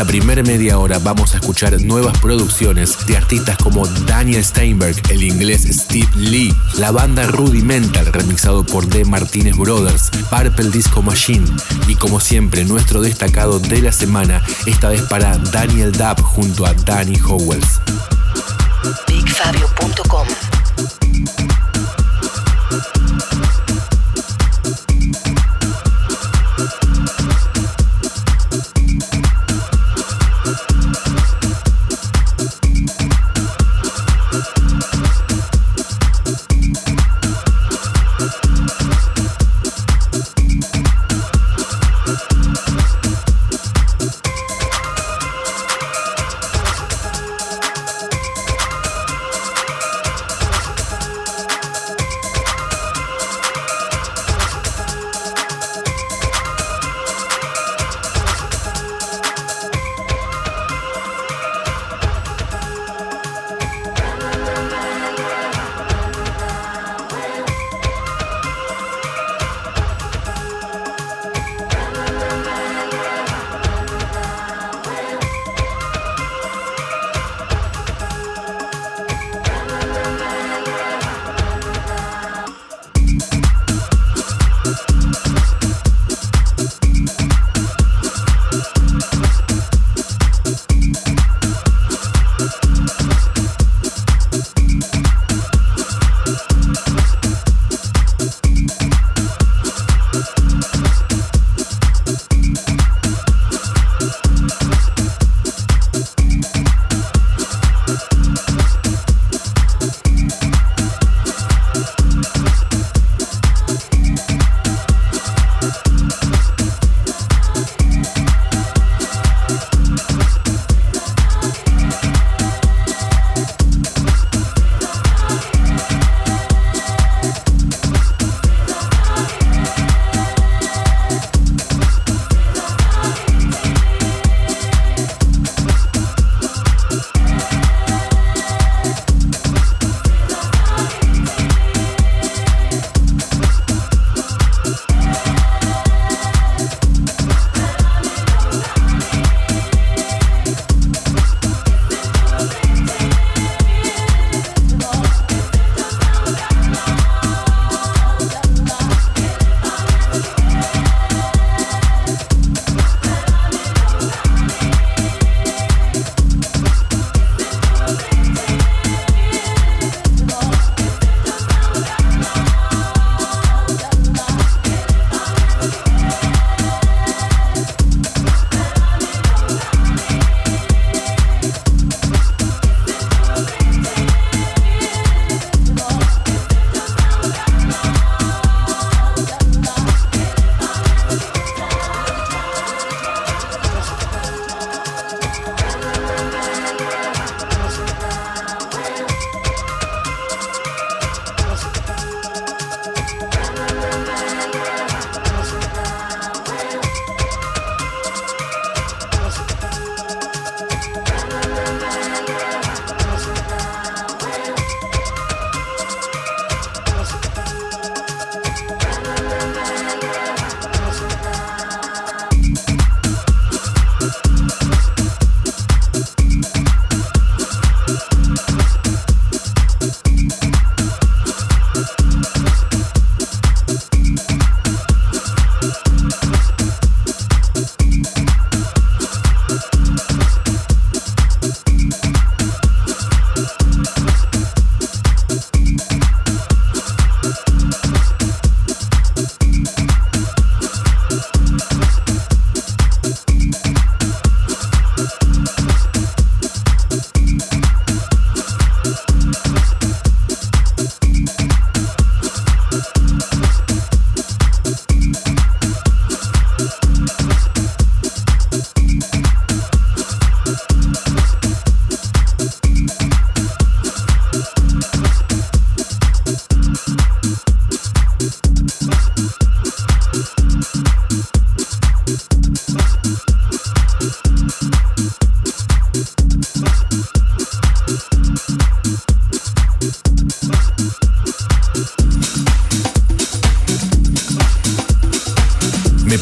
Esta primera media hora vamos a escuchar nuevas producciones de artistas como Daniel Steinberg, el inglés Steve Lee, la banda Rudimental remixado por The Martinez Brothers, Purple Disco Machine y como siempre nuestro destacado de la semana, esta vez para Daniel Dab junto a Danny Howells.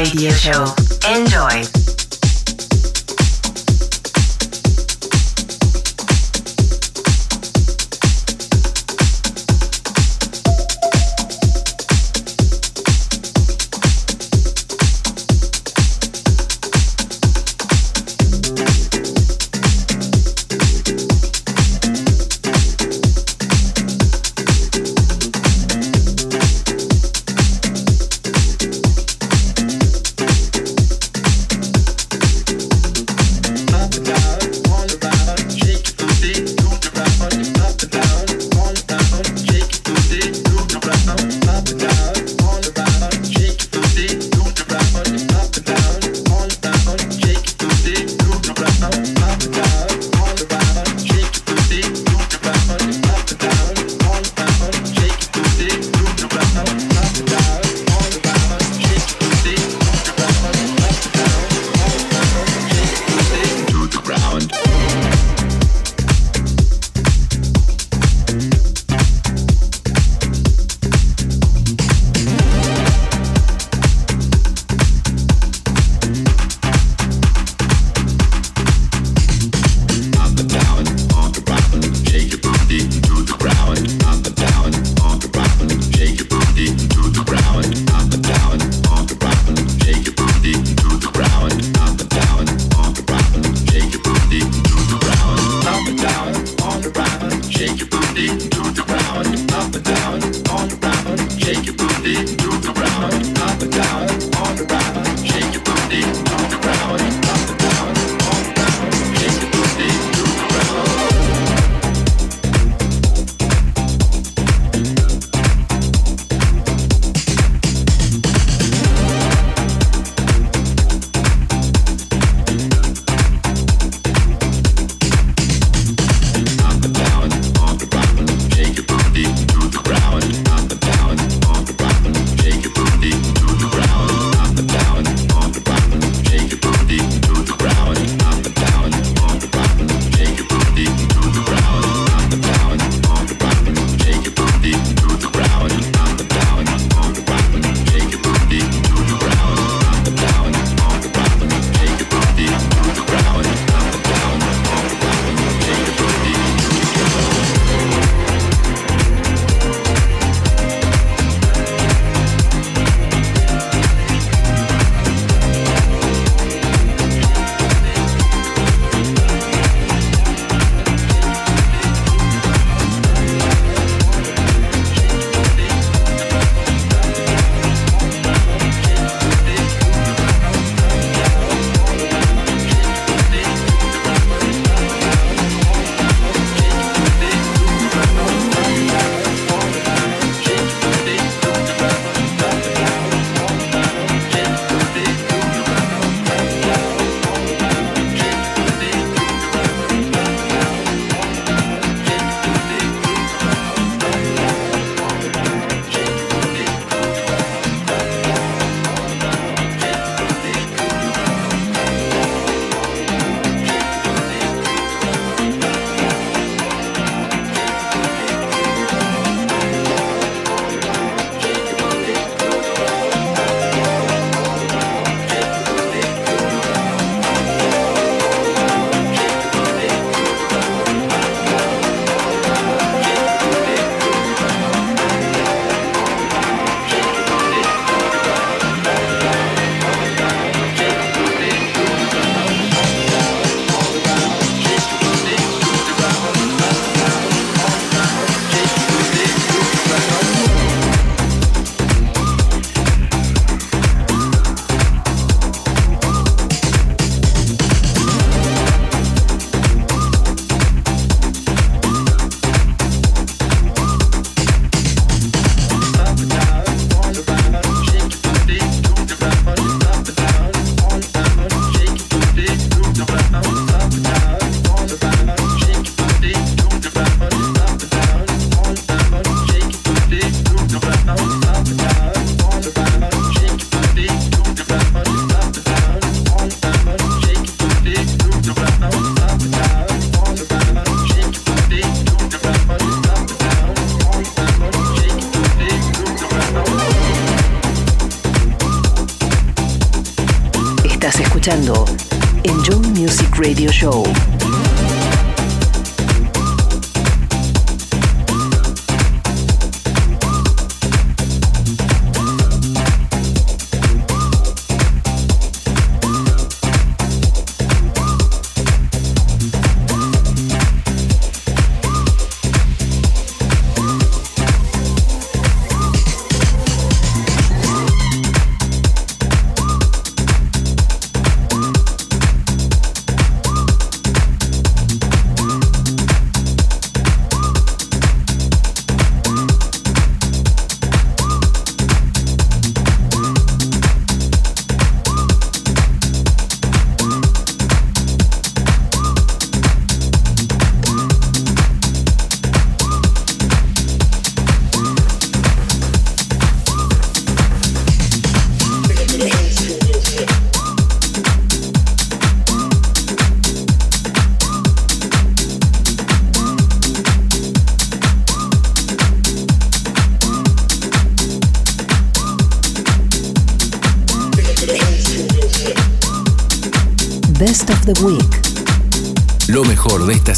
Radio Show. Enjoy.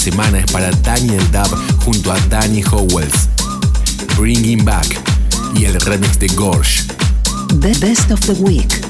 Semana para Daniel Dub junto a Danny Howells. Bringing Back y el remix de Gorge. The Best of the Week.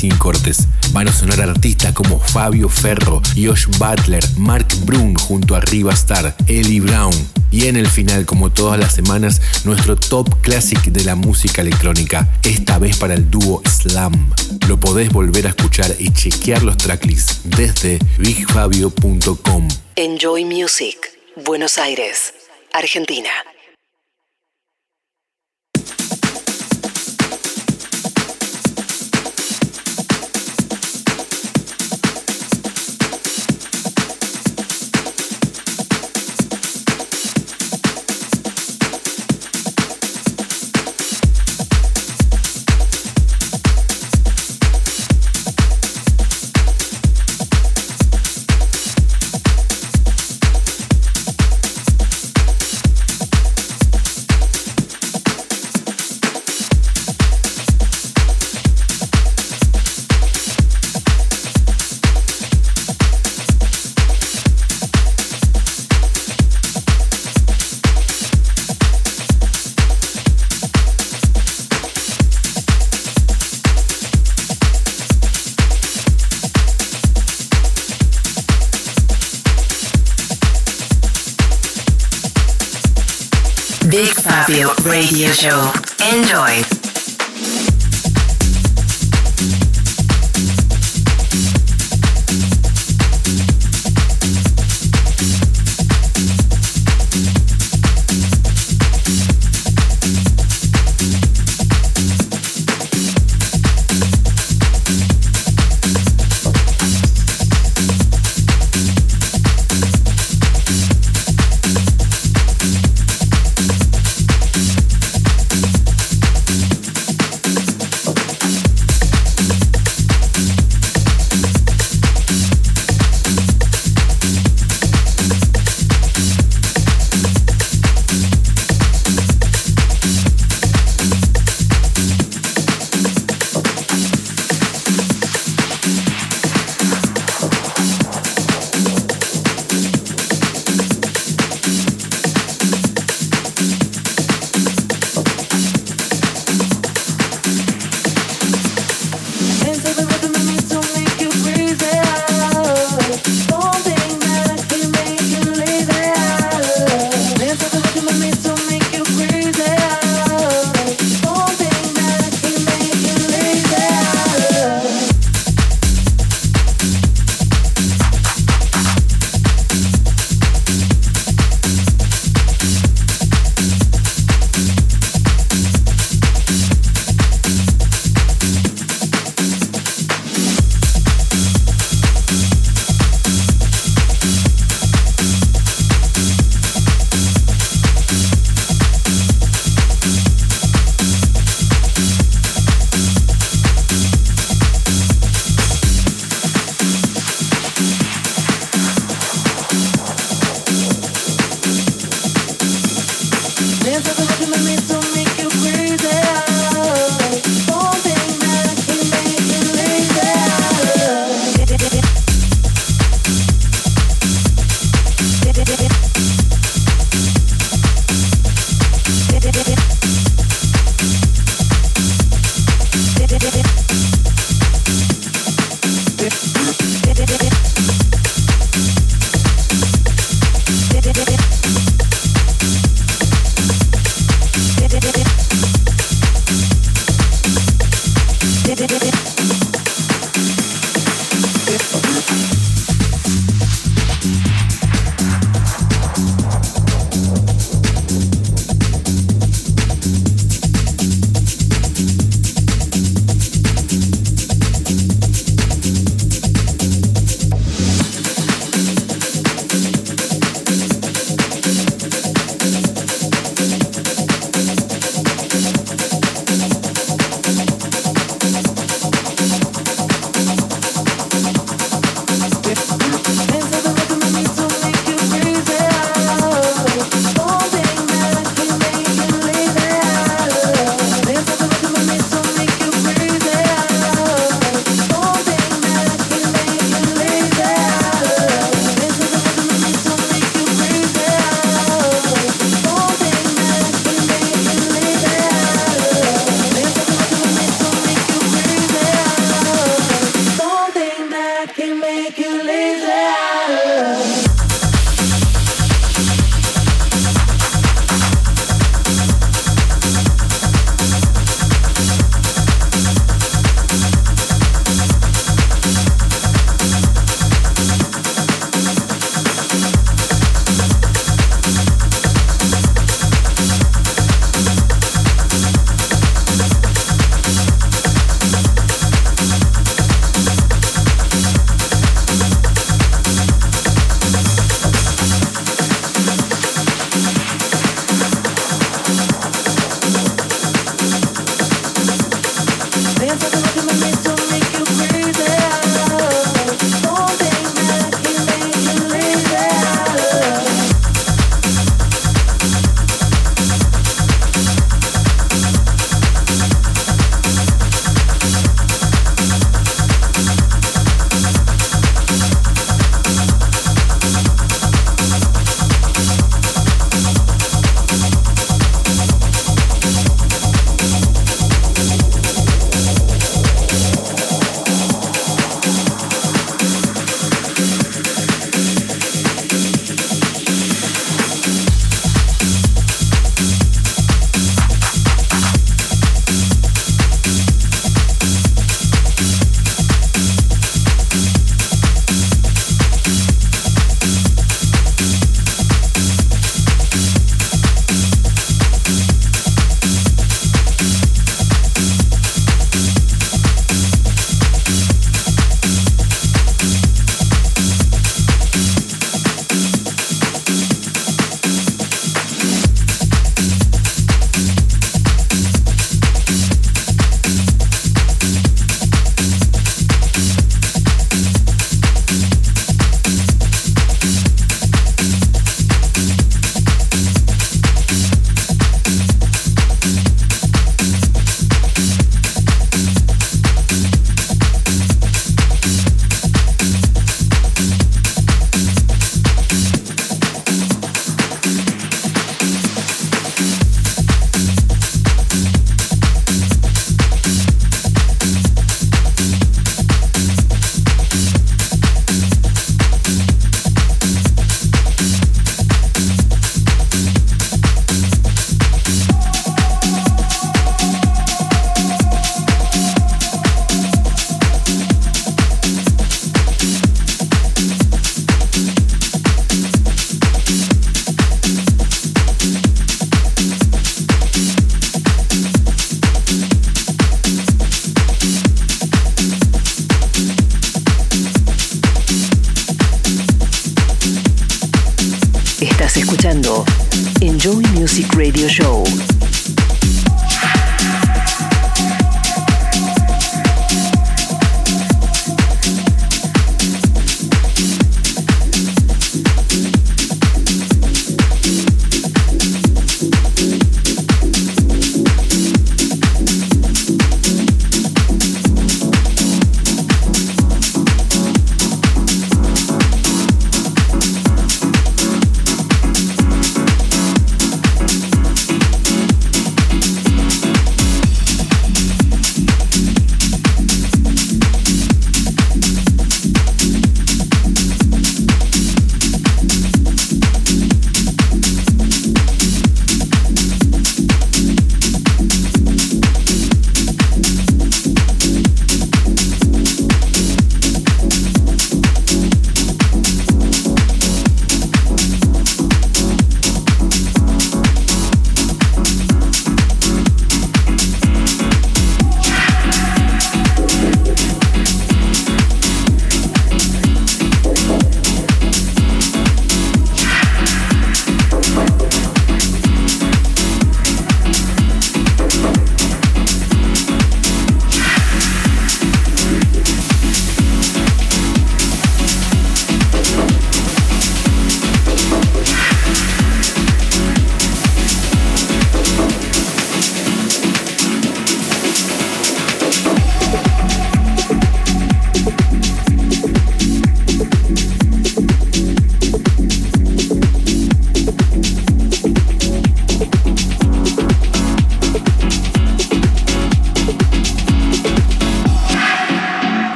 Sin cortes. Van a sonar artistas como Fabio Ferro, Josh Butler, Mark Brun junto a Riva Star, Ellie Brown. Y en el final, como todas las semanas, nuestro top classic de la música electrónica, esta vez para el dúo Slam. Lo podés volver a escuchar y chequear los tracklists desde bigfabio.com. Enjoy Music, Buenos Aires, Argentina.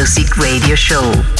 Music Radio Show.